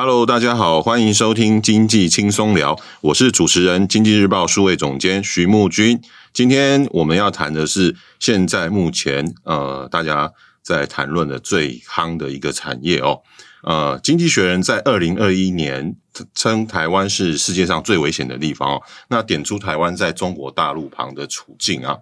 Hello，大家好，欢迎收听经济轻松聊，我是主持人经济日报数位总监徐木君。今天我们要谈的是现在目前呃大家在谈论的最夯的一个产业哦。呃，经济学人在二零二一年称台湾是世界上最危险的地方哦。那点出台湾在中国大陆旁的处境啊。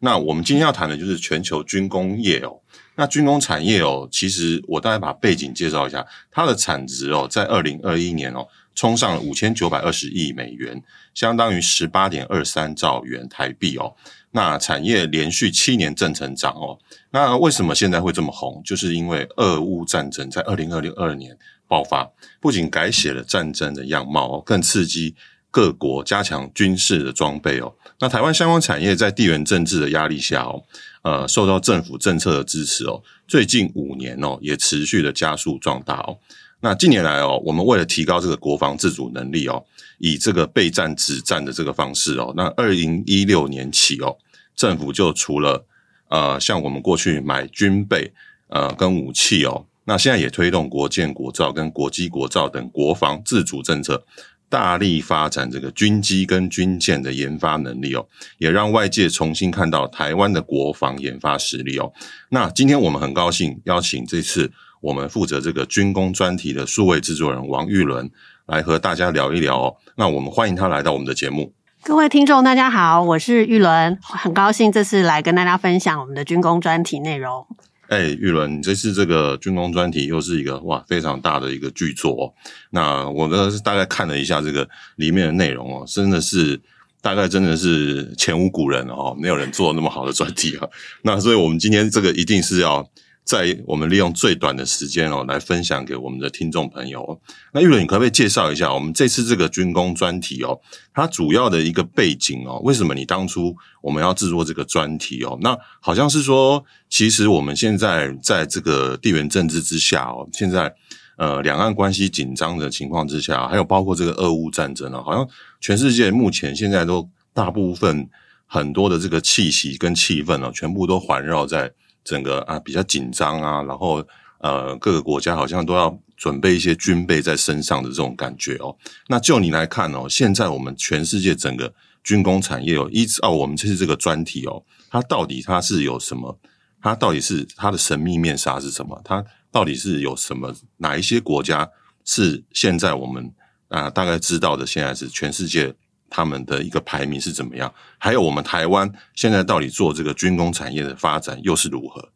那我们今天要谈的就是全球军工业哦。那军工产业哦，其实我大概把背景介绍一下，它的产值哦，在二零二一年哦，冲上了五千九百二十亿美元，相当于十八点二三兆元台币哦。那产业连续七年正成长哦。那为什么现在会这么红？就是因为俄乌战争在二零二零二年爆发，不仅改写了战争的样貌哦，更刺激各国加强军事的装备哦。那台湾相关产业在地缘政治的压力下哦。呃，受到政府政策的支持哦，最近五年哦，也持续的加速壮大哦。那近年来哦，我们为了提高这个国防自主能力哦，以这个备战止战的这个方式哦，那二零一六年起哦，政府就除了呃，像我们过去买军备呃跟武器哦，那现在也推动国建国造跟国机国造等国防自主政策。大力发展这个军机跟军舰的研发能力哦，也让外界重新看到台湾的国防研发实力哦。那今天我们很高兴邀请这次我们负责这个军工专题的数位制作人王玉伦来和大家聊一聊哦。那我们欢迎他来到我们的节目。各位听众，大家好，我是玉伦，很高兴这次来跟大家分享我们的军工专题内容。哎，玉伦，你这次这个军工专题又是一个哇非常大的一个巨作哦。那我呢是大概看了一下这个里面的内容哦，真的是大概真的是前无古人哦，没有人做那么好的专题啊。那所以我们今天这个一定是要。在我们利用最短的时间哦，来分享给我们的听众朋友。那玉伦，你可不可以介绍一下我们这次这个军工专题哦？它主要的一个背景哦，为什么你当初我们要制作这个专题哦？那好像是说，其实我们现在在这个地缘政治之下哦，现在呃两岸关系紧张的情况之下，还有包括这个俄乌战争哦，好像全世界目前现在都大部分很多的这个气息跟气氛哦，全部都环绕在。整个啊比较紧张啊，然后呃各个国家好像都要准备一些军备在身上的这种感觉哦。那就你来看哦，现在我们全世界整个军工产业哦，依照我们这次这个专题哦，它到底它是有什么？它到底是它的神秘面纱是什么？它到底是有什么？哪一些国家是现在我们啊大概知道的？现在是全世界。他们的一个排名是怎么样？还有我们台湾现在到底做这个军工产业的发展又是如何？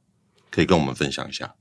可以跟我们分享一下。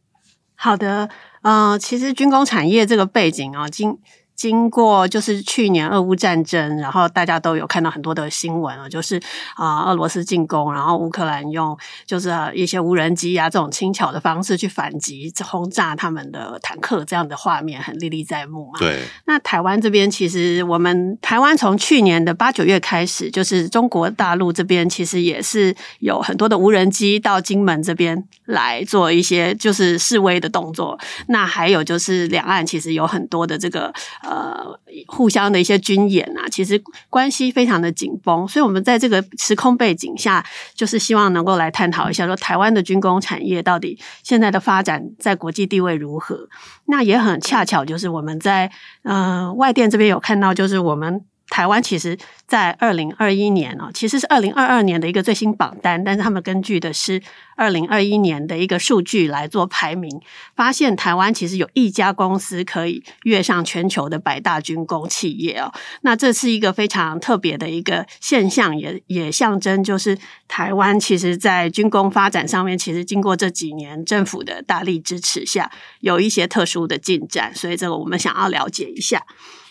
好的，呃，其实军工产业这个背景啊，今。经过就是去年俄乌战争，然后大家都有看到很多的新闻啊，就是啊、呃、俄罗斯进攻，然后乌克兰用就是一些无人机啊这种轻巧的方式去反击轰炸他们的坦克，这样的画面很历历在目嘛。对。那台湾这边其实我们台湾从去年的八九月开始，就是中国大陆这边其实也是有很多的无人机到金门这边来做一些就是示威的动作。那还有就是两岸其实有很多的这个。呃，互相的一些军演啊，其实关系非常的紧绷，所以我们在这个时空背景下，就是希望能够来探讨一下，说台湾的军工产业到底现在的发展在国际地位如何？那也很恰巧，就是我们在呃外电这边有看到，就是我们。台湾其实，在二零二一年哦，其实是二零二二年的一个最新榜单，但是他们根据的是二零二一年的一个数据来做排名，发现台湾其实有一家公司可以跃上全球的百大军工企业哦。那这是一个非常特别的一个现象，也也象征就是台湾其实在军工发展上面，其实经过这几年政府的大力支持下，有一些特殊的进展，所以这个我们想要了解一下。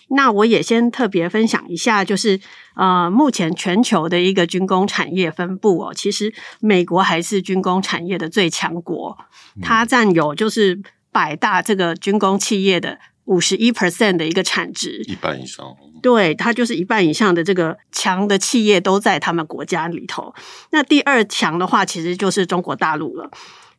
那我也先特别分享一下，就是呃，目前全球的一个军工产业分布哦，其实美国还是军工产业的最强国，它占有就是百大这个军工企业的五十一 percent 的一个产值，一半以上。对，它就是一半以上的这个强的企业都在他们国家里头。那第二强的话，其实就是中国大陆了。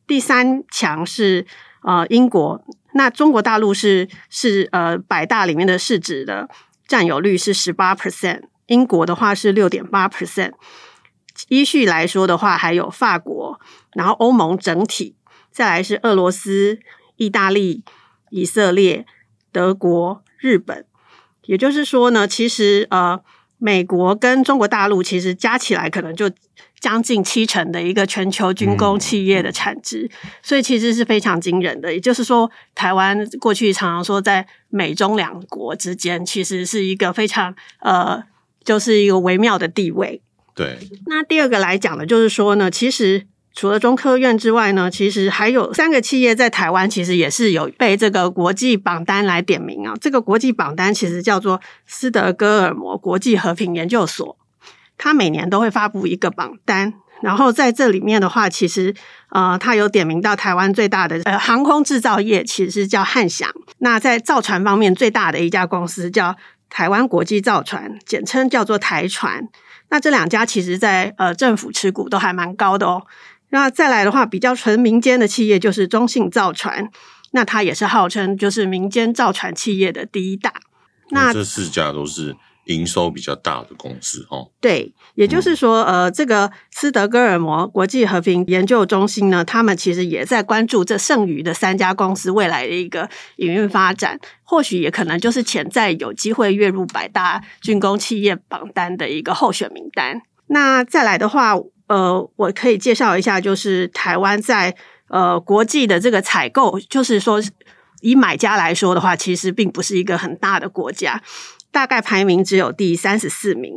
第三强是呃英国。那中国大陆是是呃百大里面的市值的占有率是十八 percent，英国的话是六点八 percent。依序来说的话，还有法国，然后欧盟整体，再来是俄罗斯、意大利、以色列、德国、日本。也就是说呢，其实呃美国跟中国大陆其实加起来可能就。将近七成的一个全球军工企业的产值，嗯、所以其实是非常惊人的。也就是说，台湾过去常常说在美中两国之间，其实是一个非常呃，就是一个微妙的地位。对。那第二个来讲的，就是说呢，其实除了中科院之外呢，其实还有三个企业在台湾，其实也是有被这个国际榜单来点名啊。这个国际榜单其实叫做斯德哥尔摩国际和平研究所。他每年都会发布一个榜单，然后在这里面的话，其实呃，他有点名到台湾最大的呃航空制造业，其实是叫汉翔。那在造船方面，最大的一家公司叫台湾国际造船，简称叫做台船。那这两家其实在呃政府持股都还蛮高的哦。那再来的话，比较纯民间的企业就是中信造船，那它也是号称就是民间造船企业的第一大。那这四家都是。营收比较大的公司，哦，对，也就是说，嗯、呃，这个斯德哥尔摩国际和平研究中心呢，他们其实也在关注这剩余的三家公司未来的一个营运发展，或许也可能就是潜在有机会跃入百大军工企业榜单的一个候选名单。那再来的话，呃，我可以介绍一下，就是台湾在呃国际的这个采购，就是说以买家来说的话，其实并不是一个很大的国家。大概排名只有第三十四名，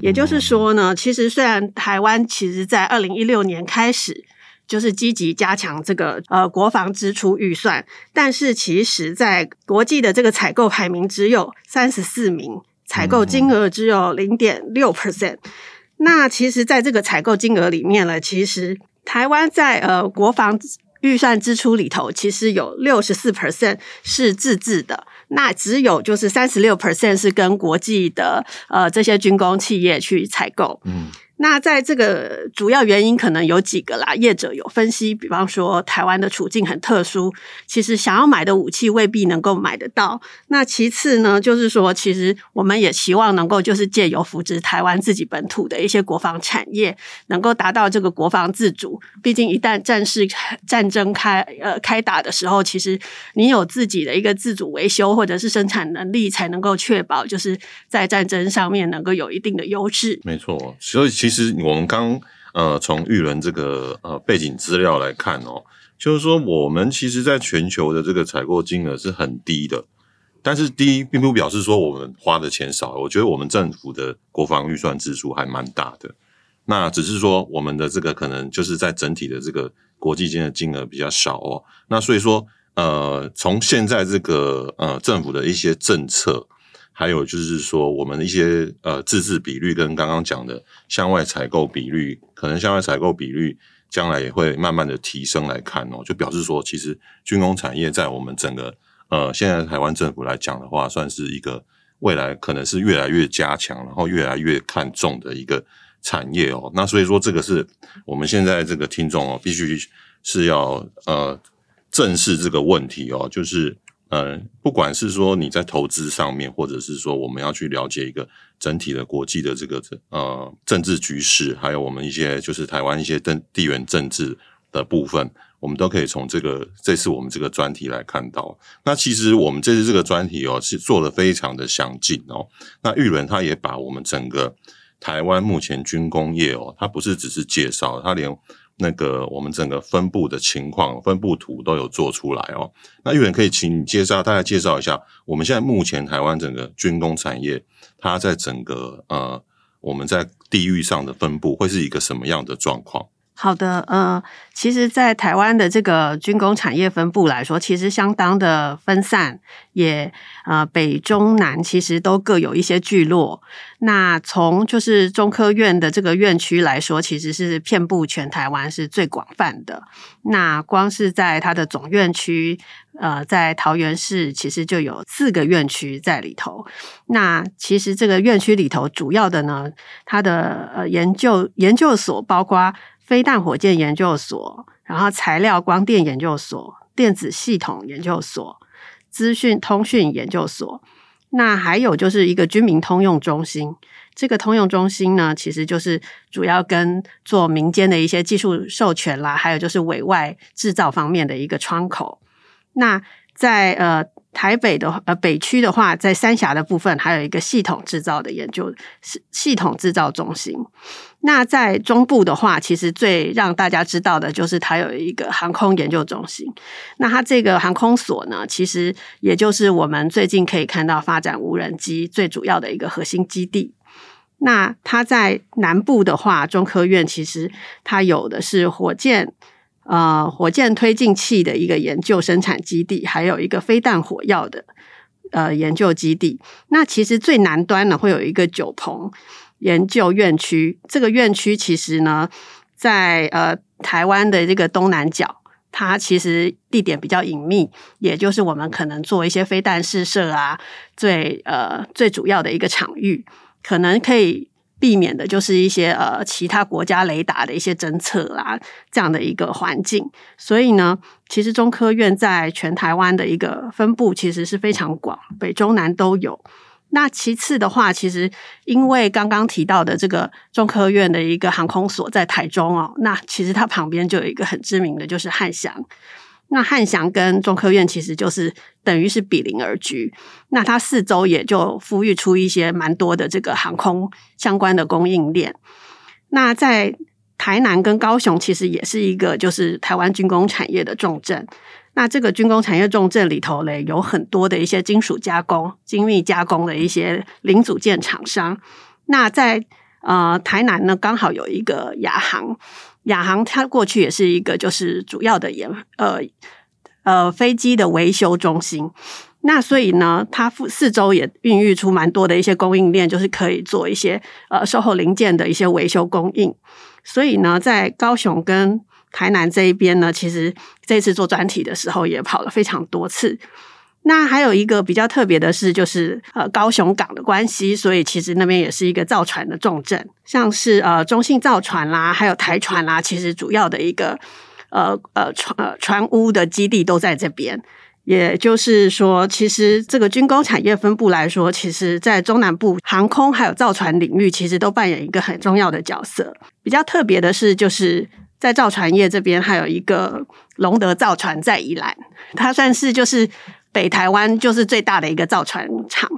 也就是说呢，其实虽然台湾其实在二零一六年开始就是积极加强这个呃国防支出预算，但是其实在国际的这个采购排名只有三十四名，采购金额只有零点六 percent。那其实在这个采购金额里面呢，其实台湾在呃国防预算支出里头，其实有六十四 percent 是自制的。那只有就是三十六 percent 是跟国际的呃这些军工企业去采购。嗯。那在这个主要原因可能有几个啦，业者有分析，比方说台湾的处境很特殊，其实想要买的武器未必能够买得到。那其次呢，就是说其实我们也希望能够就是借由扶植台湾自己本土的一些国防产业，能够达到这个国防自主。毕竟一旦战事战争开呃开打的时候，其实你有自己的一个自主维修或者是生产能力，才能够确保就是在战争上面能够有一定的优势。没错，所以其其实我们刚呃从育伦这个呃背景资料来看哦，就是说我们其实在全球的这个采购金额是很低的，但是低并不表示说我们花的钱少。我觉得我们政府的国防预算支出还蛮大的，那只是说我们的这个可能就是在整体的这个国际间的金额比较少哦。那所以说呃从现在这个呃政府的一些政策。还有就是说，我们的一些呃自制比率跟刚刚讲的向外采购比率，可能向外采购比率将来也会慢慢的提升来看哦，就表示说，其实军工产业在我们整个呃现在台湾政府来讲的话，算是一个未来可能是越来越加强，然后越来越看重的一个产业哦。那所以说，这个是我们现在这个听众哦，必须是要呃正视这个问题哦，就是。呃，不管是说你在投资上面，或者是说我们要去了解一个整体的国际的这个呃政治局势，还有我们一些就是台湾一些地地缘政治的部分，我们都可以从这个这次我们这个专题来看到。那其实我们这次这个专题哦，是做得非常的详尽哦。那玉伦他也把我们整个台湾目前军工业哦，他不是只是介绍，他连。那个我们整个分布的情况，分布图都有做出来哦。那玉文可以请你介绍，大概介绍一下我们现在目前台湾整个军工产业，它在整个呃我们在地域上的分布会是一个什么样的状况？好的，呃，其实，在台湾的这个军工产业分布来说，其实相当的分散，也呃北中南其实都各有一些聚落。那从就是中科院的这个院区来说，其实是遍布全台湾是最广泛的。那光是在它的总院区，呃，在桃园市，其实就有四个院区在里头。那其实这个院区里头主要的呢，它的呃研究研究所包括。飞弹火箭研究所，然后材料光电研究所、电子系统研究所、资讯通讯研究所，那还有就是一个军民通用中心。这个通用中心呢，其实就是主要跟做民间的一些技术授权啦，还有就是委外制造方面的一个窗口。那在呃台北的呃北区的话，在三峡的部分，还有一个系统制造的研究系系统制造中心。那在中部的话，其实最让大家知道的就是它有一个航空研究中心。那它这个航空所呢，其实也就是我们最近可以看到发展无人机最主要的一个核心基地。那它在南部的话，中科院其实它有的是火箭呃火箭推进器的一个研究生产基地，还有一个飞弹火药的呃研究基地。那其实最南端呢，会有一个九鹏。研究院区，这个院区其实呢，在呃台湾的这个东南角，它其实地点比较隐秘，也就是我们可能做一些飞弹试射啊，最呃最主要的一个场域，可能可以避免的就是一些呃其他国家雷达的一些侦测啦，这样的一个环境。所以呢，其实中科院在全台湾的一个分布其实是非常广，北中南都有。那其次的话，其实因为刚刚提到的这个中科院的一个航空所在台中哦，那其实它旁边就有一个很知名的就是汉翔。那汉翔跟中科院其实就是等于是比邻而居，那它四周也就孵育出一些蛮多的这个航空相关的供应链。那在台南跟高雄，其实也是一个就是台湾军工产业的重镇。那这个军工产业重镇里头嘞，有很多的一些金属加工、精密加工的一些零组件厂商。那在呃台南呢，刚好有一个亚航，亚航它过去也是一个就是主要的研呃呃飞机的维修中心。那所以呢，它附四周也孕育出蛮多的一些供应链，就是可以做一些呃售后零件的一些维修供应。所以呢，在高雄跟台南这一边呢，其实这次做专题的时候也跑了非常多次。那还有一个比较特别的是，就是呃高雄港的关系，所以其实那边也是一个造船的重镇，像是呃中信造船啦，还有台船啦，其实主要的一个呃呃船呃船坞的基地都在这边。也就是说，其实这个军工产业分布来说，其实在中南部航空还有造船领域，其实都扮演一个很重要的角色。比较特别的是，就是。在造船业这边，还有一个龙德造船在宜兰，它算是就是北台湾就是最大的一个造船厂，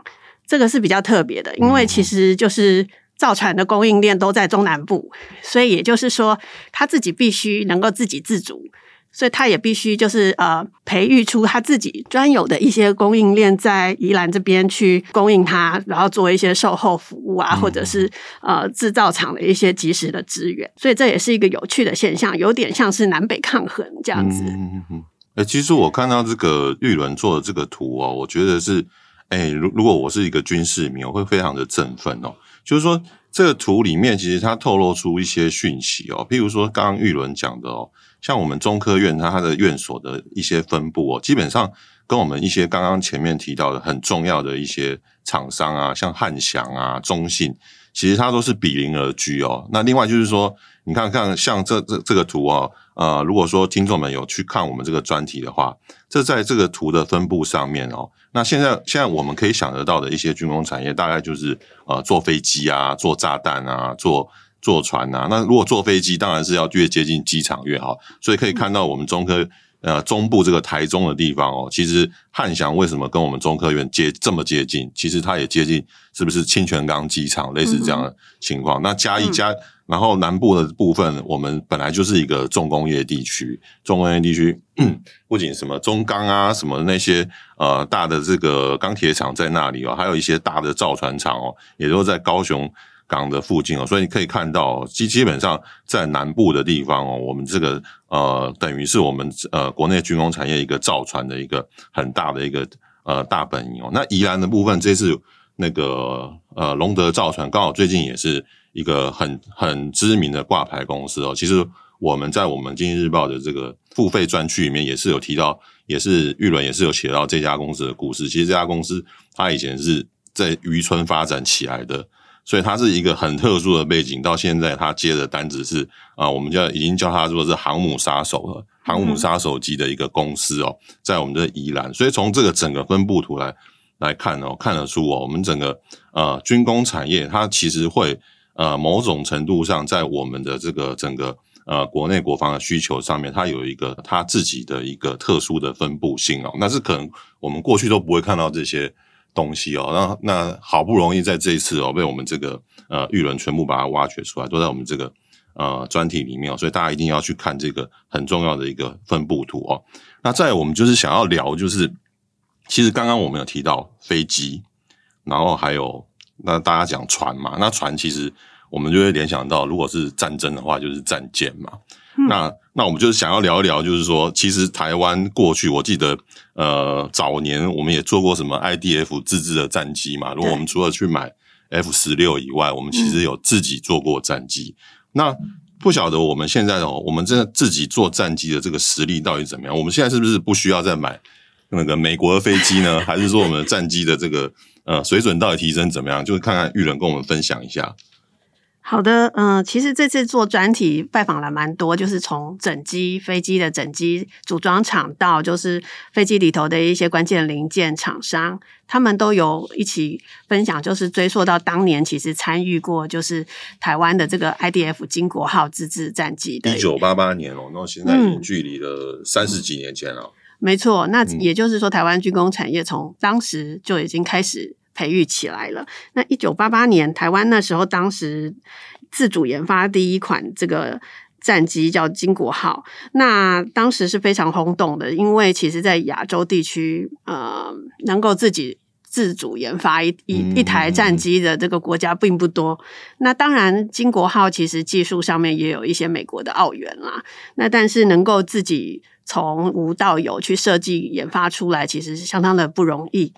这个是比较特别的，因为其实就是造船的供应链都在中南部，所以也就是说，他自己必须能够自给自足。所以他也必须就是呃培育出他自己专有的一些供应链，在宜兰这边去供应它，然后做一些售后服务啊，或者是呃制造厂的一些及时的支援。所以这也是一个有趣的现象，有点像是南北抗衡这样子。嗯嗯嗯。其实我看到这个玉伦做的这个图哦，我觉得是哎，如如果我是一个军事迷，我会非常的振奋哦。就是说这个图里面其实它透露出一些讯息哦，譬如说刚刚玉伦讲的哦。像我们中科院，它它的院所的一些分布哦，基本上跟我们一些刚刚前面提到的很重要的一些厂商啊，像汉翔啊、中信，其实它都是比邻而居哦。那另外就是说，你看看像这这这个图哦，呃，如果说听众们有去看我们这个专题的话，这在这个图的分布上面哦，那现在现在我们可以想得到的一些军工产业，大概就是呃，坐飞机啊，做炸弹啊，做。坐船啊，那如果坐飞机，当然是要越接近机场越好。所以可以看到，我们中科呃中部这个台中的地方哦，其实汉翔为什么跟我们中科院接这么接近？其实它也接近，是不是清泉岗机场类似这样的情况？嗯、那嘉义嘉，然后南部的部分，我们本来就是一个重工业地区，重工业地区不仅什么中钢啊，什么那些呃大的这个钢铁厂在那里哦，还有一些大的造船厂哦，也都在高雄。港的附近哦，所以你可以看到，基基本上在南部的地方哦，我们这个呃，等于是我们呃国内军工产业一个造船的一个很大的一个呃大本营哦。那宜兰的部分，这次那个呃龙德造船刚好最近也是一个很很知名的挂牌公司哦。其实我们在我们经济日报的这个付费专区里面也是有提到，也是玉伦也是有写到这家公司的故事。其实这家公司它以前是在渔村发展起来的。所以它是一个很特殊的背景，到现在它接的单子是啊，我们叫已经叫它做是航母杀手了，航母杀手级的一个公司哦，在我们的宜兰。所以从这个整个分布图来来看哦，看得出哦，我们整个呃军工产业它其实会呃某种程度上在我们的这个整个呃国内国防的需求上面，它有一个它自己的一个特殊的分布性哦，那是可能我们过去都不会看到这些。东西哦，那那好不容易在这一次哦，被我们这个呃玉人全部把它挖掘出来，都在我们这个呃专题里面哦，所以大家一定要去看这个很重要的一个分布图哦。那再我们就是想要聊，就是其实刚刚我们有提到飞机，然后还有那大家讲船嘛，那船其实我们就会联想到，如果是战争的话，就是战舰嘛。那那我们就是想要聊一聊，就是说，其实台湾过去我记得，呃，早年我们也做过什么 IDF 自制的战机嘛。如果我们除了去买 F 十六以外，我们其实有自己做过战机。那不晓得我们现在哦，我们真的自己做战机的这个实力到底怎么样？我们现在是不是不需要再买那个美国的飞机呢？还是说我们的战机的这个呃水准到底提升怎么样？就是看看玉伦跟我们分享一下。好的，嗯、呃，其实这次做专题拜访了蛮多，就是从整机飞机的整机组装厂到就是飞机里头的一些关键零件厂商，他们都有一起分享，就是追溯到当年其实参与过就是台湾的这个 IDF 金国号自制战机的，一九八八年哦，那现在已经距离了三十几年前了。嗯、没错，那也就是说，台湾军工产业从当时就已经开始。培育起来了。那一九八八年，台湾那时候当时自主研发第一款这个战机叫金国号，那当时是非常轰动的，因为其实在亚洲地区，呃，能够自己自主研发一一一台战机的这个国家并不多。那当然，金国号其实技术上面也有一些美国的奥援啦。那但是能够自己从无到有去设计研发出来，其实是相当的不容易。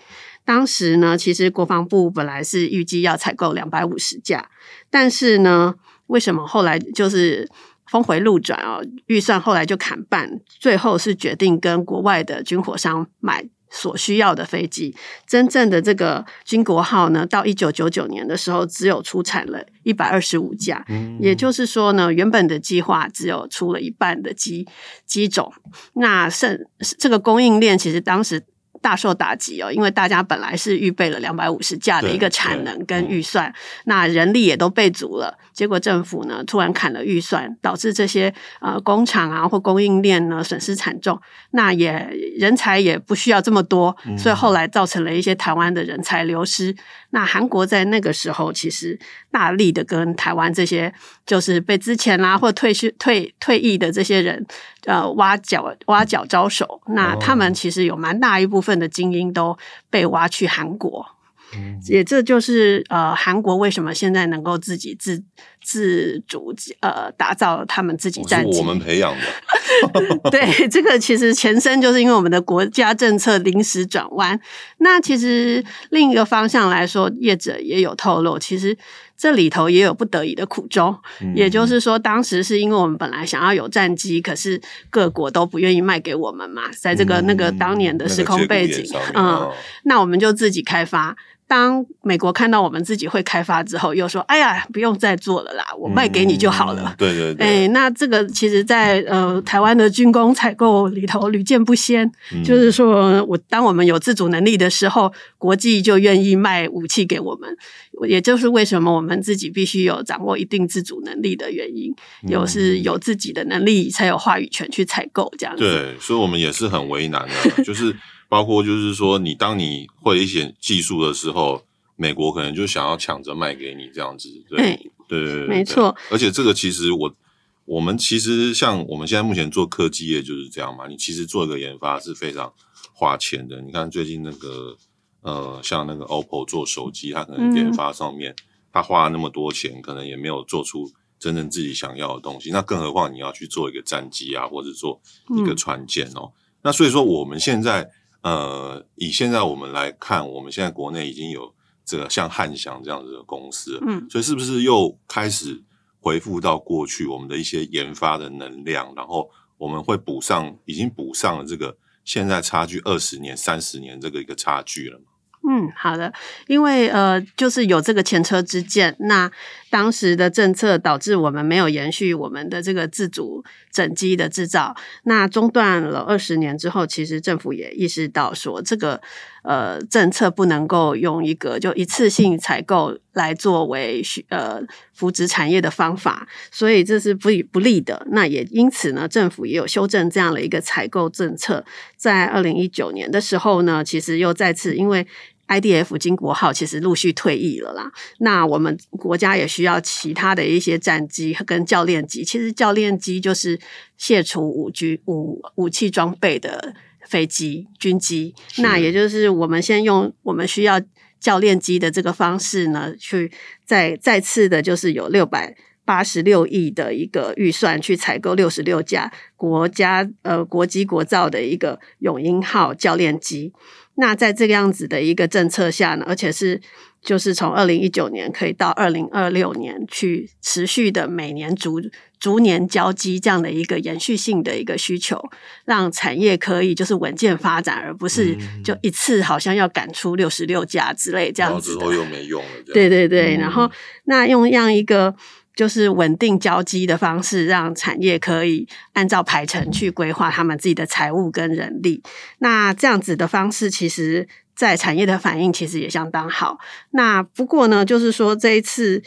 当时呢，其实国防部本来是预计要采购两百五十架，但是呢，为什么后来就是峰回路转哦？预算后来就砍半，最后是决定跟国外的军火商买所需要的飞机。真正的这个军国号呢，到一九九九年的时候，只有出产了一百二十五架，也就是说呢，原本的计划只有出了一半的机机种。那剩这个供应链，其实当时。大受打击哦，因为大家本来是预备了两百五十架的一个产能跟预算，那人力也都备足了，结果政府呢突然砍了预算，导致这些呃工厂啊或供应链呢损失惨重，那也人才也不需要这么多，所以后来造成了一些台湾的人才流失。那韩国在那个时候其实大力的跟台湾这些就是被之前啦或退休退退役的这些人呃挖角挖角招手，那他们其实有蛮大一部分的精英都被挖去韩国。也这就是呃，韩国为什么现在能够自己自自主呃打造他们自己战机？我们培养的。对，这个其实前身就是因为我们的国家政策临时转弯。那其实另一个方向来说，业者也有透露，其实这里头也有不得已的苦衷。嗯、也就是说，当时是因为我们本来想要有战机，可是各国都不愿意卖给我们嘛，在这个、嗯、那个当年的时空背景，那嗯，哦、那我们就自己开发。当美国看到我们自己会开发之后，又说：“哎呀，不用再做了啦，我卖给你就好了。嗯”对对对。哎，那这个其实在，在呃台湾的军工采购里头屡见不鲜。嗯、就是说我当我们有自主能力的时候，国际就愿意卖武器给我们。也就是为什么我们自己必须有掌握一定自主能力的原因。有是有自己的能力，才有话语权去采购这样子。对，所以我们也是很为难的，就是。包括就是说，你当你会一些技术的时候，美国可能就想要抢着卖给你这样子，对对对，对，没错。而且这个其实我我们其实像我们现在目前做科技业就是这样嘛，你其实做一个研发是非常花钱的。你看最近那个呃，像那个 OPPO 做手机，它可能研发上面它花了那么多钱，可能也没有做出真正自己想要的东西。那更何况你要去做一个战机啊，或者做一个船舰哦。嗯、那所以说，我们现在呃，以现在我们来看，我们现在国内已经有这个像汉翔这样子的公司，嗯，所以是不是又开始回复到过去我们的一些研发的能量，然后我们会补上，已经补上了这个现在差距二十年、三十年这个一个差距了吗？嗯，好的，因为呃，就是有这个前车之鉴，那当时的政策导致我们没有延续我们的这个自主整机的制造，那中断了二十年之后，其实政府也意识到说，这个呃政策不能够用一个就一次性采购来作为呃扶植产业的方法，所以这是不不利的。那也因此呢，政府也有修正这样的一个采购政策，在二零一九年的时候呢，其实又再次因为。IDF 金国号其实陆续退役了啦，那我们国家也需要其他的一些战机跟教练机。其实教练机就是卸除武军武武器装备的飞机军机，那也就是我们先用我们需要教练机的这个方式呢，去再再次的，就是有六百八十六亿的一个预算去采购六十六架国家呃国机国造的一个永鹰号教练机。那在这个样子的一个政策下呢，而且是就是从二零一九年可以到二零二六年去持续的每年逐逐年交机这样的一个延续性的一个需求，让产业可以就是稳健发展，而不是就一次好像要赶出六十六架之类这样子。然后之后又没用了。对对对，嗯、然后那用这样一个。就是稳定交机的方式，让产业可以按照排程去规划他们自己的财务跟人力。那这样子的方式，其实在产业的反应其实也相当好。那不过呢，就是说这一次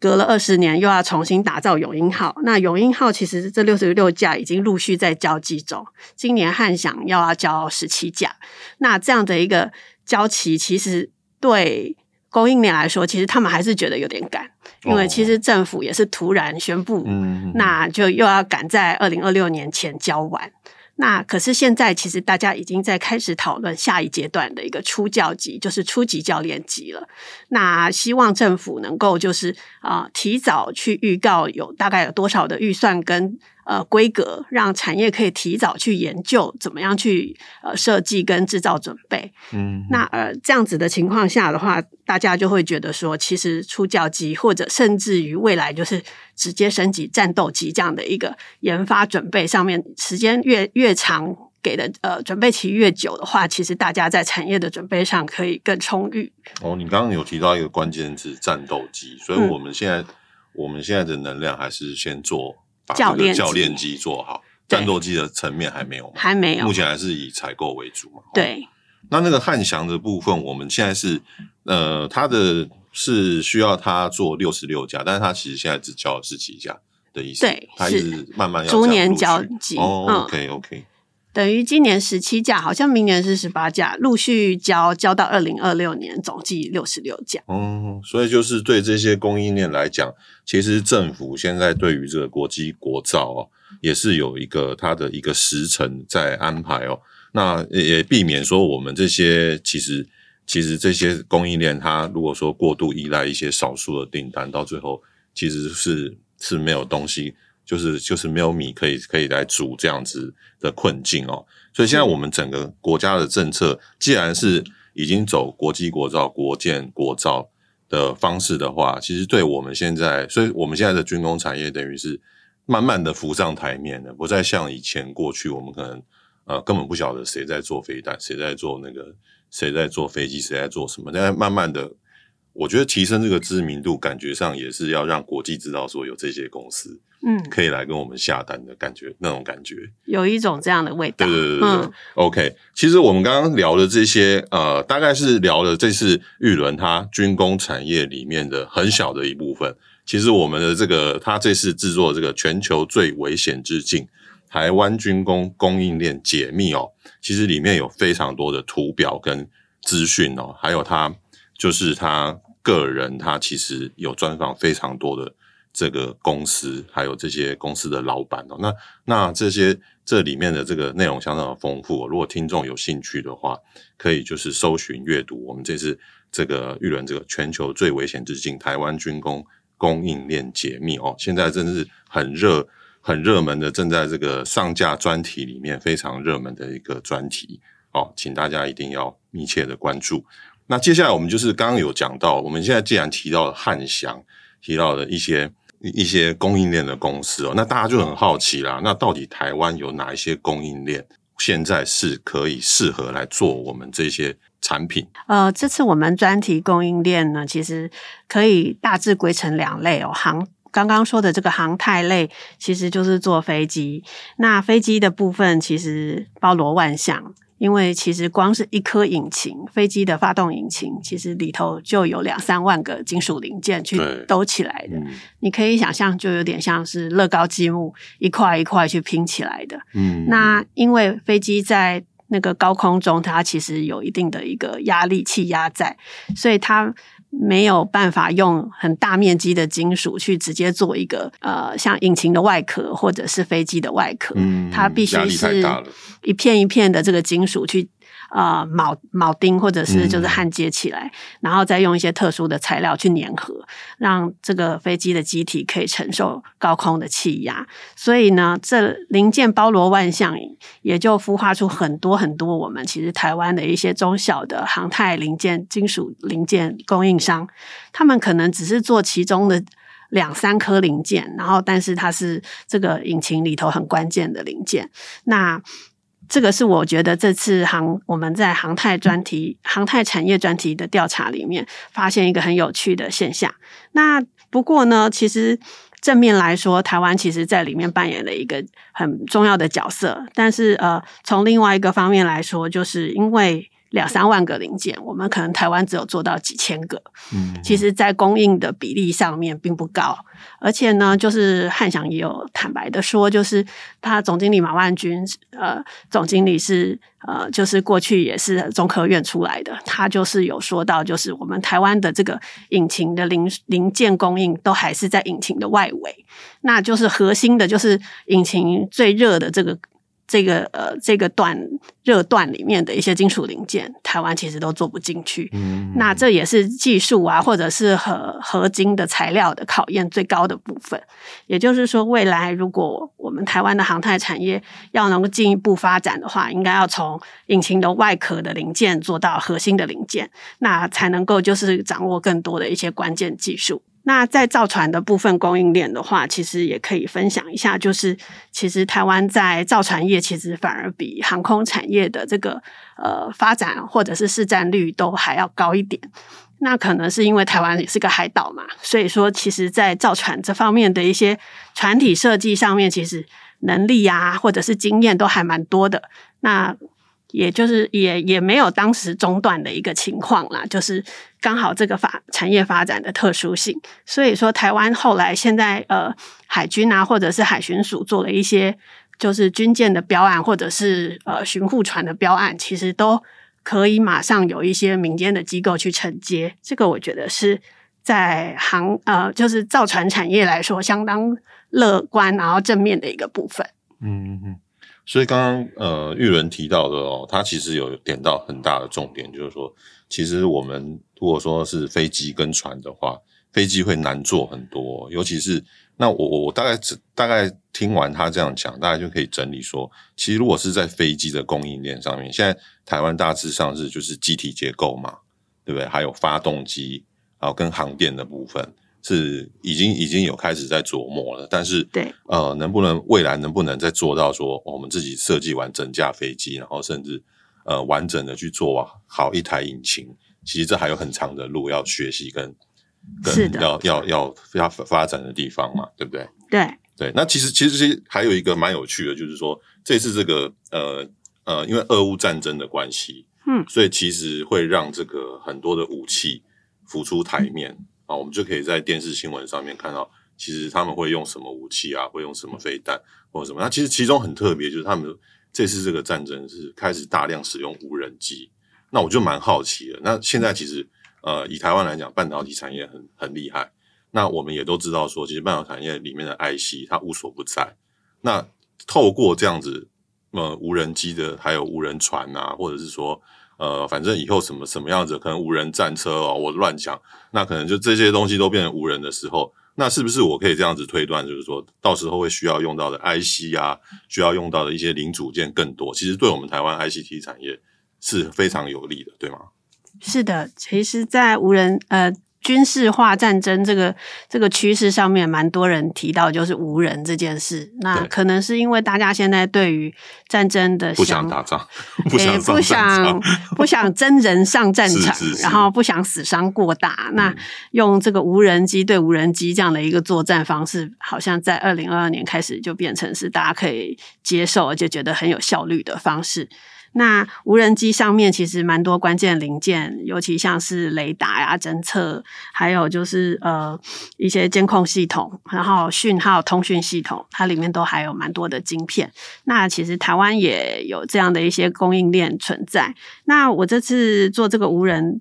隔了二十年，又要重新打造永鹰号。那永鹰号其实这六十六架已经陆续在交机中，今年汉翔又要交十七架。那这样的一个交期，其实对供应链来说，其实他们还是觉得有点赶。因为其实政府也是突然宣布，嗯，那就又要赶在二零二六年前交完。那可是现在其实大家已经在开始讨论下一阶段的一个初教级，就是初级教练级了。那希望政府能够就是啊、呃，提早去预告有大概有多少的预算跟。呃，规格让产业可以提早去研究怎么样去呃设计跟制造准备。嗯，那呃这样子的情况下的话，大家就会觉得说，其实出教机或者甚至于未来就是直接升级战斗机这样的一个研发准备上面，时间越越长，给的呃准备期越久的话，其实大家在产业的准备上可以更充裕。哦，你刚刚有提到一个关键字战斗机，所以我们现在、嗯、我们现在的能量还是先做。把这个教练机做好，战斗机的层面还没有，还没有，目前还是以采购为主嘛。对，那那个汉翔的部分，我们现在是呃，它的是需要它做六十六架，但是它其实现在只交十几架的意思。对，它一直慢慢要逐年交机。哦，OK OK。等于今年十七架，好像明年是十八架，陆续交交到二零二六年，总计六十六架。嗯，所以就是对这些供应链来讲，其实政府现在对于这个国际国造哦，也是有一个它的一个时程在安排哦。那也避免说我们这些其实其实这些供应链，它如果说过度依赖一些少数的订单，到最后其实是是没有东西。就是就是没有米可以可以来煮这样子的困境哦，所以现在我们整个国家的政策，既然是已经走国际国造、国建国造的方式的话，其实对我们现在，所以我们现在的军工产业等于是慢慢的浮上台面了，不再像以前过去我们可能呃根本不晓得谁在做飞弹，谁在做那个，谁在做飞机，谁在做什么，但慢慢的。我觉得提升这个知名度，感觉上也是要让国际知道说有这些公司，嗯，可以来跟我们下单的感觉，那种感觉有一种这样的味道。对对对对，OK。其实我们刚刚聊的这些，呃，大概是聊了这次玉伦它军工产业里面的很小的一部分。其实我们的这个，它这次制作这个全球最危险之境——台湾军工供应链解密哦，其实里面有非常多的图表跟资讯哦，还有它就是它。个人他其实有专访非常多的这个公司，还有这些公司的老板哦。那那这些这里面的这个内容相当的丰富。如果听众有兴趣的话，可以就是搜寻阅读我们这次这个玉伦这个全球最危险之境——台湾军工供应链解密哦，现在真的是很热、很热门的，正在这个上架专题里面非常热门的一个专题哦，请大家一定要密切的关注。那接下来我们就是刚刚有讲到，我们现在既然提到了汉翔，提到了一些一些供应链的公司哦，那大家就很好奇啦，那到底台湾有哪一些供应链现在是可以适合来做我们这些产品？呃，这次我们专题供应链呢，其实可以大致归成两类哦，航刚刚说的这个航太类，其实就是坐飞机，那飞机的部分其实包罗万象。因为其实光是一颗引擎，飞机的发动引擎，其实里头就有两三万个金属零件去兜起来的。嗯、你可以想象，就有点像是乐高积木一块一块去拼起来的。嗯，那因为飞机在那个高空中，它其实有一定的一个压力气压在，所以它。没有办法用很大面积的金属去直接做一个呃，像引擎的外壳或者是飞机的外壳，嗯，它必须是一片一片的这个金属去。啊，铆铆钉或者是就是焊接起来，嗯、然后再用一些特殊的材料去粘合，让这个飞机的机体可以承受高空的气压。所以呢，这零件包罗万象，也就孵化出很多很多我们其实台湾的一些中小的航太零件、金属零件供应商，他们可能只是做其中的两三颗零件，然后但是它是这个引擎里头很关键的零件。那这个是我觉得这次航我们在航太专题、航太产业专题的调查里面发现一个很有趣的现象。那不过呢，其实正面来说，台湾其实在里面扮演了一个很重要的角色。但是呃，从另外一个方面来说，就是因为。两三万个零件，我们可能台湾只有做到几千个。嗯，其实，在供应的比例上面并不高，而且呢，就是汉翔也有坦白的说，就是他总经理马万军，呃，总经理是呃，就是过去也是中科院出来的，他就是有说到，就是我们台湾的这个引擎的零零件供应都还是在引擎的外围，那就是核心的，就是引擎最热的这个。这个呃，这个段热段里面的一些金属零件，台湾其实都做不进去。嗯，那这也是技术啊，或者是合合金的材料的考验最高的部分。也就是说，未来如果我们台湾的航太产业要能够进一步发展的话，应该要从引擎的外壳的零件做到核心的零件，那才能够就是掌握更多的一些关键技术。那在造船的部分供应链的话，其实也可以分享一下，就是其实台湾在造船业其实反而比航空产业的这个呃发展或者是市占率都还要高一点。那可能是因为台湾也是个海岛嘛，所以说其实在造船这方面的一些船体设计上面，其实能力啊或者是经验都还蛮多的。那也就是也也没有当时中断的一个情况啦，就是刚好这个发产业发展的特殊性，所以说台湾后来现在呃海军啊或者是海巡署做了一些就是军舰的标案或者是呃巡护船的标案，其实都可以马上有一些民间的机构去承接，这个我觉得是在航呃就是造船产业来说相当乐观然后正面的一个部分。嗯嗯。所以刚刚呃玉伦提到的哦，他其实有点到很大的重点，就是说，其实我们如果说是飞机跟船的话，飞机会难做很多，尤其是那我我大概只大概听完他这样讲，大家就可以整理说，其实如果是在飞机的供应链上面，现在台湾大致上是就是机体结构嘛，对不对？还有发动机，然后跟航电的部分。是已经已经有开始在琢磨了，但是对呃，能不能未来能不能再做到说我们自己设计完整架飞机，然后甚至呃完整的去做好一台引擎，其实这还有很长的路要学习跟跟要要要要发展的地方嘛，对不对？对对，那其实其实还有一个蛮有趣的，就是说这次这个呃呃，因为俄乌战争的关系，嗯，所以其实会让这个很多的武器浮出台面。嗯啊，我们就可以在电视新闻上面看到，其实他们会用什么武器啊，会用什么飞弹或者什么。那其实其中很特别，就是他们这次这个战争是开始大量使用无人机。那我就蛮好奇的。那现在其实呃，以台湾来讲，半导体产业很很厉害。那我们也都知道说，其实半导体产业里面的 IC 它无所不在。那透过这样子呃无人机的，还有无人船啊，或者是说呃，反正以后什么什么样子，可能无人战车哦，我乱讲，那可能就这些东西都变成无人的时候，那是不是我可以这样子推断，就是说到时候会需要用到的 IC 啊，需要用到的一些零组件更多，其实对我们台湾 ICT 产业是非常有利的，对吗？是的，其实，在无人呃。军事化战争这个这个趋势上面，蛮多人提到就是无人这件事。那可能是因为大家现在对于战争的想不想打仗，不想、欸、不想不想真人上战场，是是是然后不想死伤过大。那用这个无人机对无人机这样的一个作战方式，好像在二零二二年开始就变成是大家可以接受而且觉得很有效率的方式。那无人机上面其实蛮多关键零件，尤其像是雷达呀、侦测，还有就是呃一些监控系统，然后讯号通讯系统，它里面都还有蛮多的晶片。那其实台湾也有这样的一些供应链存在。那我这次做这个无人，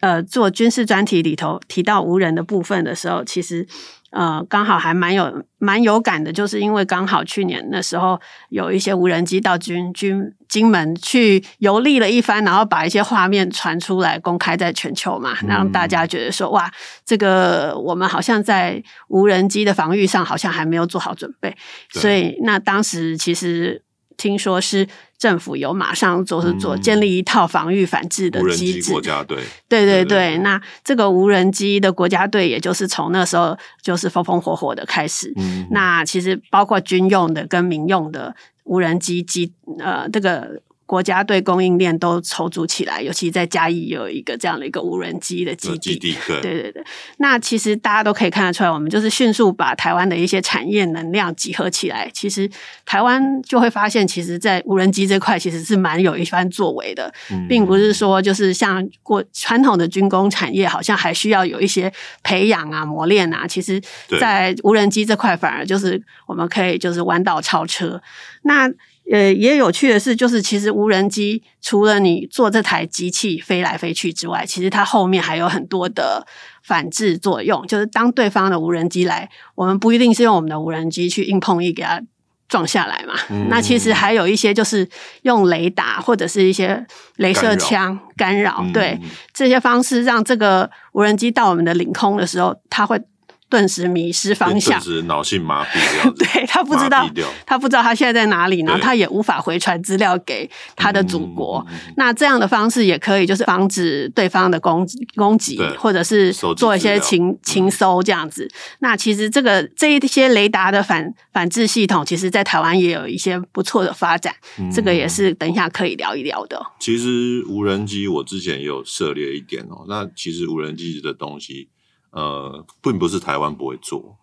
呃，做军事专题里头提到无人的部分的时候，其实。呃，刚好还蛮有蛮有感的，就是因为刚好去年那时候有一些无人机到军军金门去游历了一番，然后把一些画面传出来公开在全球嘛，让大家觉得说哇，这个我们好像在无人机的防御上好像还没有做好准备，所以那当时其实听说是。政府有马上做是做建立一套防御反制的机制，国家队，对对对。那这个无人机的国家队，也就是从那时候就是风风火火的开始。嗯，那其实包括军用的跟民用的无人机机，呃，这个。国家对供应链都筹组起来，尤其在嘉义有一个这样的一个无人机的基地。基地对，对对对。那其实大家都可以看得出来，我们就是迅速把台湾的一些产业能量集合起来。其实台湾就会发现，其实，在无人机这块其实是蛮有一番作为的，嗯、并不是说就是像过传统的军工产业，好像还需要有一些培养啊、磨练啊。其实，在无人机这块，反而就是我们可以就是弯道超车。那呃，也有趣的是，就是其实无人机除了你坐这台机器飞来飞去之外，其实它后面还有很多的反制作用。就是当对方的无人机来，我们不一定是用我们的无人机去硬碰硬给它撞下来嘛。嗯、那其实还有一些就是用雷达或者是一些镭射枪干扰，干扰对、嗯、这些方式，让这个无人机到我们的领空的时候，它会。顿时迷失方向，顿时脑性麻痹掉。对，他不知道，他不知道他现在在哪里，然后他也无法回传资料给他的祖国。嗯、那这样的方式也可以，就是防止对方的攻攻击，或者是做一些情情搜这样子。那其实这个这一些雷达的反反制系统，其实在台湾也有一些不错的发展。嗯、这个也是等一下可以聊一聊的。其实无人机我之前也有涉猎一点哦。那其实无人机的东西。呃，并不是台湾不会做，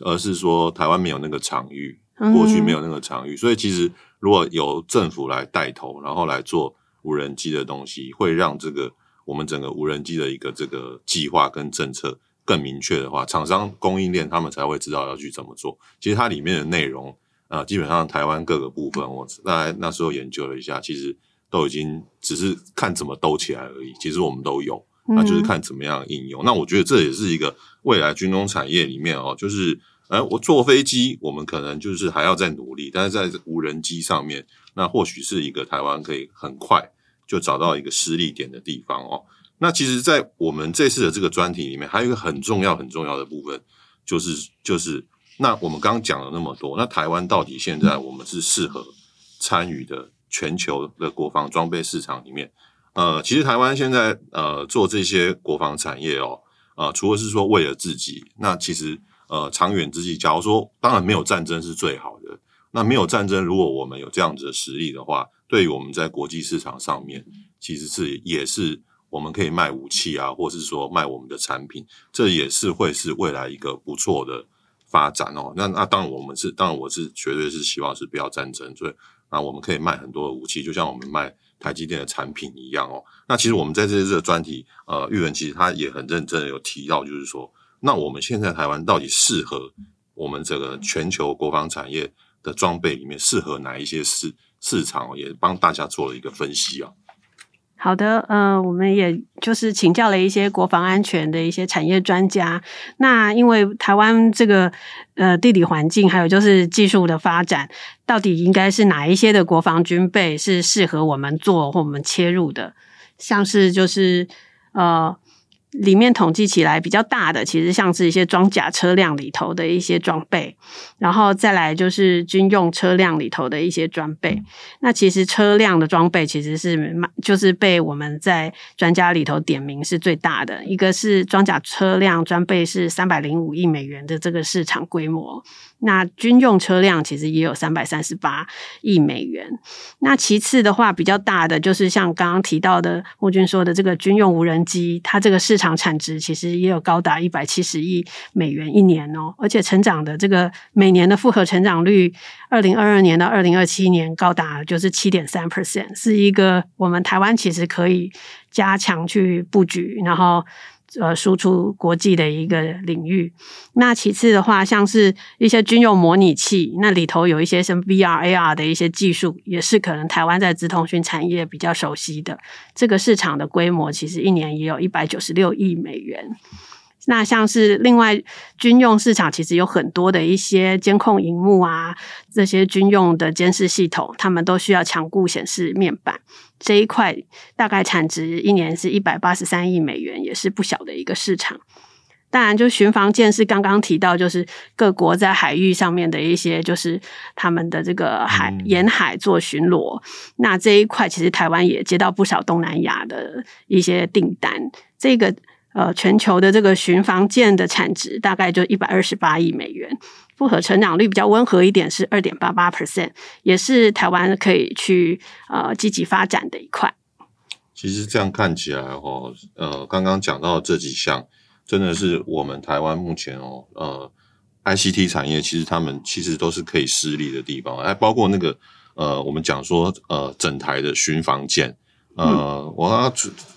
而是说台湾没有那个场域，过去没有那个场域，嗯、所以其实如果有政府来带头，然后来做无人机的东西，会让这个我们整个无人机的一个这个计划跟政策更明确的话，厂商供应链他们才会知道要去怎么做。其实它里面的内容啊、呃，基本上台湾各个部分，我大概那时候研究了一下，其实都已经只是看怎么兜起来而已。其实我们都有。那就是看怎么样应用。嗯、那我觉得这也是一个未来军工产业里面哦，就是呃，我坐飞机，我们可能就是还要再努力，但是在无人机上面，那或许是一个台湾可以很快就找到一个施力点的地方哦。那其实，在我们这次的这个专题里面，还有一个很重要很重要的部分，就是就是那我们刚刚讲了那么多，那台湾到底现在我们是适合参与的全球的国防装备市场里面？呃，其实台湾现在呃做这些国防产业哦，呃，除了是说为了自己，那其实呃长远之计，假如说当然没有战争是最好的，那没有战争，如果我们有这样子的实力的话，对于我们在国际市场上面，其实是也是我们可以卖武器啊，或是说卖我们的产品，这也是会是未来一个不错的发展哦。那那当然我们是，当然我是绝对是希望是不要战争，所以啊我们可以卖很多的武器，就像我们卖。台积电的产品一样哦，那其实我们在这这个专题，呃，玉文其实他也很认真的有提到，就是说，那我们现在台湾到底适合我们这个全球国防产业的装备里面适合哪一些市市场，也帮大家做了一个分析啊。好的，呃，我们也就是请教了一些国防安全的一些产业专家。那因为台湾这个呃地理环境，还有就是技术的发展，到底应该是哪一些的国防军备是适合我们做或我们切入的？像是就是呃。里面统计起来比较大的，其实像是一些装甲车辆里头的一些装备，然后再来就是军用车辆里头的一些装备。那其实车辆的装备其实是就是被我们在专家里头点名是最大的，一个是装甲车辆装备是三百零五亿美元的这个市场规模。那军用车辆其实也有三百三十八亿美元。那其次的话，比较大的就是像刚刚提到的莫军说的这个军用无人机，它这个市场产值其实也有高达一百七十亿美元一年哦，而且成长的这个每年的复合成长率，二零二二年到二零二七年高达就是七点三 percent，是一个我们台湾其实可以加强去布局，然后。呃，输出国际的一个领域。那其次的话，像是一些军用模拟器，那里头有一些什么 VR、AR 的一些技术，也是可能台湾在资通讯产业比较熟悉的。这个市场的规模，其实一年也有一百九十六亿美元。那像是另外军用市场，其实有很多的一些监控荧幕啊，这些军用的监视系统，他们都需要强固显示面板。这一块大概产值一年是一百八十三亿美元，也是不小的一个市场。当然，就巡防舰是刚刚提到，就是各国在海域上面的一些，就是他们的这个海沿海做巡逻。那这一块其实台湾也接到不少东南亚的一些订单。这个。呃，全球的这个巡防舰的产值大概就一百二十八亿美元，复合成长率比较温和一点，是二点八八 percent，也是台湾可以去呃积极发展的一块。其实这样看起来哦，呃，刚刚讲到这几项，真的是我们台湾目前哦，呃，ICT 产业其实他们其实都是可以施力的地方，还包括那个呃，我们讲说呃，整台的巡防舰，呃，嗯、我要。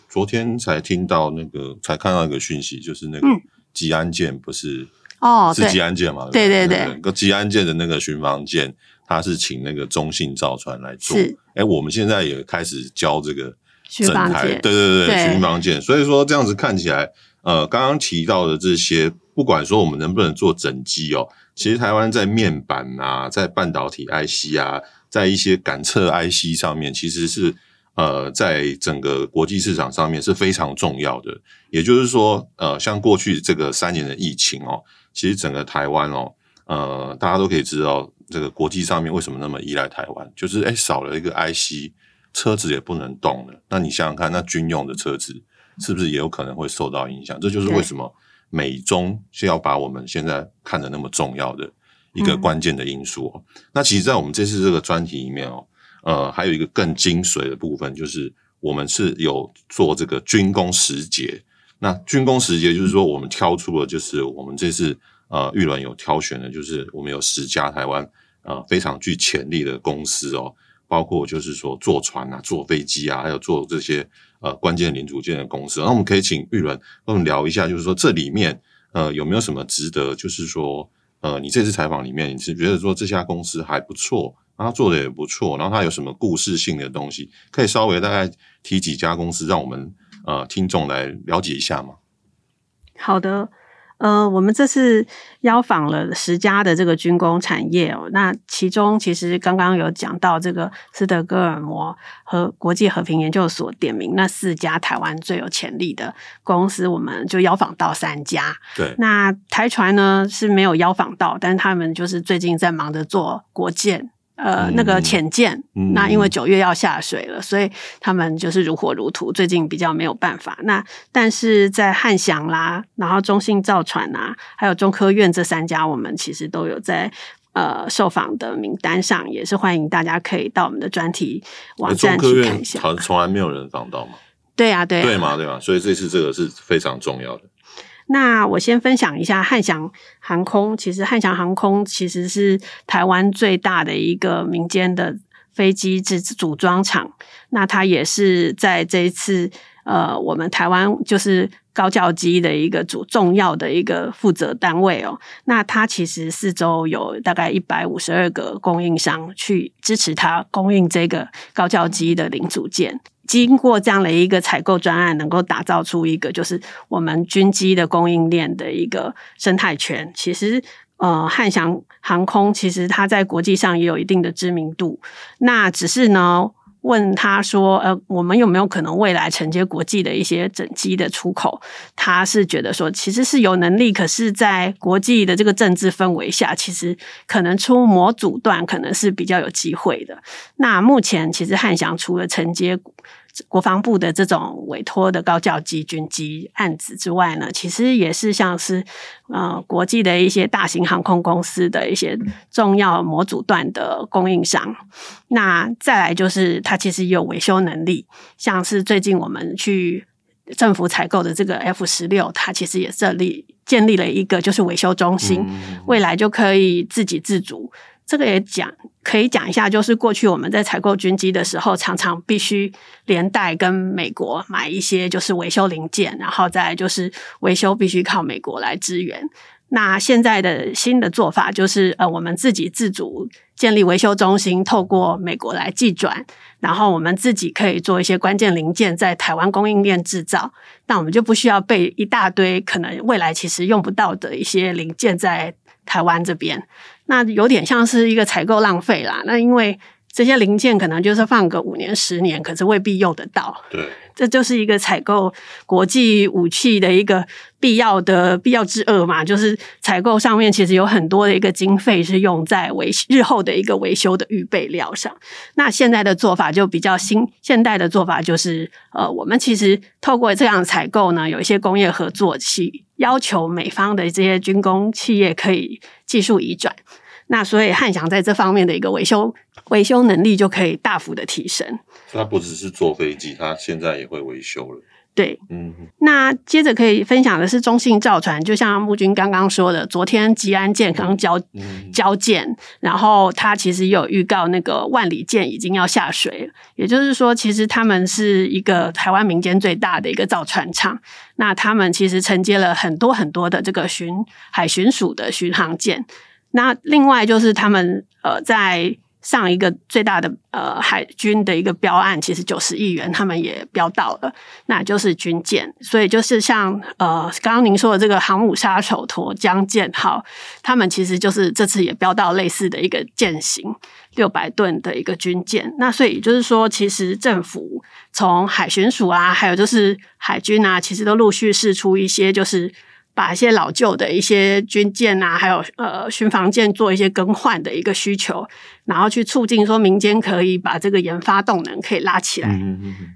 昨天才听到那个，才看到一个讯息，就是那个吉安舰不是哦，是吉安舰嘛？对对对，个吉安舰的那个巡防舰，它是请那个中信造船来做。是，哎，我们现在也开始教这个整台，对对对对，巡防舰。所以说这样子看起来，呃，刚刚提到的这些，不管说我们能不能做整机哦，其实台湾在面板啊，在半导体 IC 啊，在一些感测 IC 上面，其实是。呃，在整个国际市场上面是非常重要的。也就是说，呃，像过去这个三年的疫情哦，其实整个台湾哦，呃，大家都可以知道，这个国际上面为什么那么依赖台湾，就是诶少了一个 IC，车子也不能动了。那你想想看，那军用的车子是不是也有可能会受到影响？这就是为什么美中是要把我们现在看的那么重要的一个关键的因素哦。嗯。那其实，在我们这次这个专题里面哦。呃，还有一个更精髓的部分，就是我们是有做这个军工时节。那军工时节就是说，我们挑出了，就是我们这次呃玉伦有挑选的，就是我们有十家台湾呃非常具潜力的公司哦，包括就是说做船啊、做飞机啊，还有做这些呃关键零组件的公司。那我们可以请玉伦跟我们聊一下，就是说这里面呃有没有什么值得，就是说呃你这次采访里面，你是觉得说这家公司还不错？他做的也不错，然后他有什么故事性的东西，可以稍微大概提几家公司，让我们呃听众来了解一下吗？好的，呃，我们这次邀访了十家的这个军工产业哦，那其中其实刚刚有讲到这个斯德哥尔摩和国际和平研究所点名那四家台湾最有潜力的公司，我们就邀访到三家。对，那台船呢是没有邀访到，但是他们就是最近在忙着做国舰。呃，那个浅见，嗯、那因为九月要下水了，所以他们就是如火如荼，最近比较没有办法。那但是在汉翔啦，然后中信造船啊，还有中科院这三家，我们其实都有在呃受访的名单上，也是欢迎大家可以到我们的专题网站去看一下。好像从来没有人访到嘛？对呀、啊，对、啊，对嘛，对嘛，所以这次这个是非常重要的。那我先分享一下汉翔航空。其实汉翔航空其实是台湾最大的一个民间的飞机制组装厂。那它也是在这一次呃，我们台湾就是高教机的一个主重要的一个负责单位哦。那它其实四周有大概一百五十二个供应商去支持它供应这个高教机的零组件。经过这样的一个采购专案，能够打造出一个就是我们军机的供应链的一个生态圈。其实，呃，汉翔航空其实它在国际上也有一定的知名度。那只是呢，问他说：“呃，我们有没有可能未来承接国际的一些整机的出口？”他是觉得说，其实是有能力，可是，在国际的这个政治氛围下，其实可能出模组段可能是比较有机会的。那目前其实汉翔除了承接国防部的这种委托的高教机、军机案子之外呢，其实也是像是呃国际的一些大型航空公司的一些重要模组段的供应商。那再来就是它其实也有维修能力，像是最近我们去政府采购的这个 F 十六，它其实也设立建立了一个就是维修中心，未来就可以自给自足。这个也讲可以讲一下，就是过去我们在采购军机的时候，常常必须连带跟美国买一些就是维修零件，然后再就是维修必须靠美国来支援。那现在的新的做法就是，呃，我们自己自主建立维修中心，透过美国来寄转，然后我们自己可以做一些关键零件在台湾供应链制造，那我们就不需要备一大堆可能未来其实用不到的一些零件在台湾这边。那有点像是一个采购浪费啦。那因为这些零件可能就是放个五年、十年，可是未必用得到。对，这就是一个采购国际武器的一个必要的必要之恶嘛。就是采购上面其实有很多的一个经费是用在维日后的一个维修的预备料上。那现在的做法就比较新，现代的做法就是，呃，我们其实透过这样采购呢，有一些工业合作去要求美方的这些军工企业可以技术移转。那所以汉翔在这方面的一个维修维修能力就可以大幅的提升。它不只是坐飞机，它现在也会维修了。对，嗯。那接着可以分享的是中信造船，就像木君刚刚说的，昨天吉安健康交、嗯、交建，然后他其实有预告那个万里舰已经要下水，也就是说，其实他们是一个台湾民间最大的一个造船厂。那他们其实承接了很多很多的这个巡海巡署的巡航舰。那另外就是他们呃，在上一个最大的呃海军的一个标案，其实九十亿元，他们也标到了，那就是军舰。所以就是像呃刚刚您说的这个航母杀手沱江舰号，他们其实就是这次也标到类似的一个舰型，六百吨的一个军舰。那所以就是说，其实政府从海巡署啊，还有就是海军啊，其实都陆续试出一些就是。把一些老旧的一些军舰啊，还有呃巡防舰做一些更换的一个需求，然后去促进说民间可以把这个研发动能可以拉起来。嗯嗯嗯。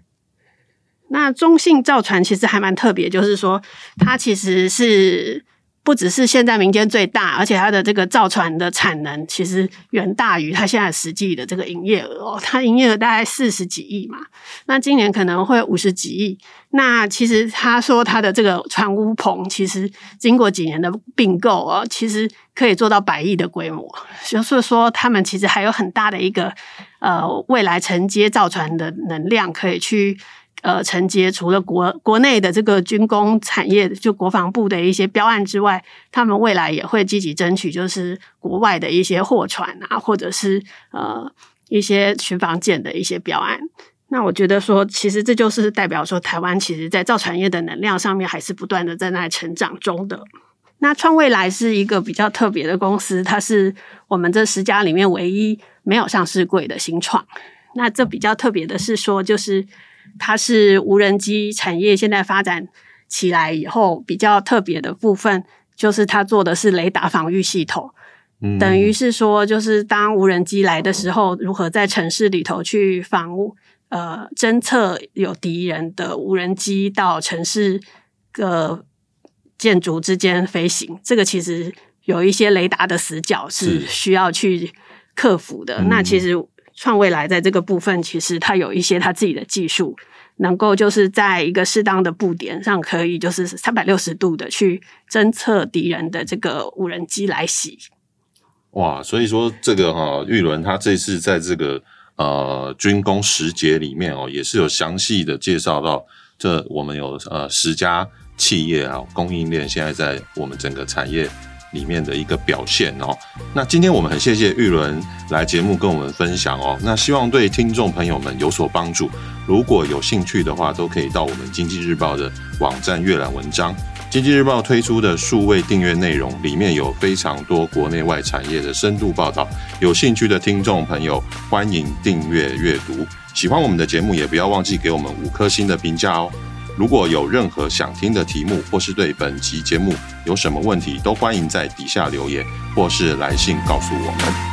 那中信造船其实还蛮特别，就是说它其实是。不只是现在民间最大，而且它的这个造船的产能其实远大于它现在实际的这个营业额哦。它营业额大概四十几亿嘛，那今年可能会五十几亿。那其实他说他的这个船坞棚，其实经过几年的并购哦，其实可以做到百亿的规模。就是说，他们其实还有很大的一个呃未来承接造船的能量可以去。呃，承接除了国国内的这个军工产业，就国防部的一些标案之外，他们未来也会积极争取，就是国外的一些货船啊，或者是呃一些巡防舰的一些标案。那我觉得说，其实这就是代表说，台湾其实在造船业的能量上面，还是不断的在那成长中的。那创未来是一个比较特别的公司，它是我们这十家里面唯一没有上市柜的新创。那这比较特别的是说，就是。它是无人机产业现在发展起来以后比较特别的部分，就是它做的是雷达防御系统，嗯，等于是说，就是当无人机来的时候，如何在城市里头去防呃侦测有敌人的无人机到城市的建筑之间飞行，这个其实有一些雷达的死角是需要去克服的。那其实。创未来在这个部分，其实它有一些它自己的技术，能够就是在一个适当的布点上，可以就是三百六十度的去侦测敌人的这个无人机来袭。哇，所以说这个哈、玉伦他这次在这个呃军工十节里面哦，也是有详细的介绍到，这我们有呃十家企业啊供应链现在在我们整个产业。里面的一个表现哦，那今天我们很谢谢玉伦来节目跟我们分享哦，那希望对听众朋友们有所帮助。如果有兴趣的话，都可以到我们经济日报的网站阅览文章。经济日报推出的数位订阅内容里面有非常多国内外产业的深度报道，有兴趣的听众朋友欢迎订阅阅读。喜欢我们的节目，也不要忘记给我们五颗星的评价哦。如果有任何想听的题目，或是对本期节目有什么问题，都欢迎在底下留言，或是来信告诉我们。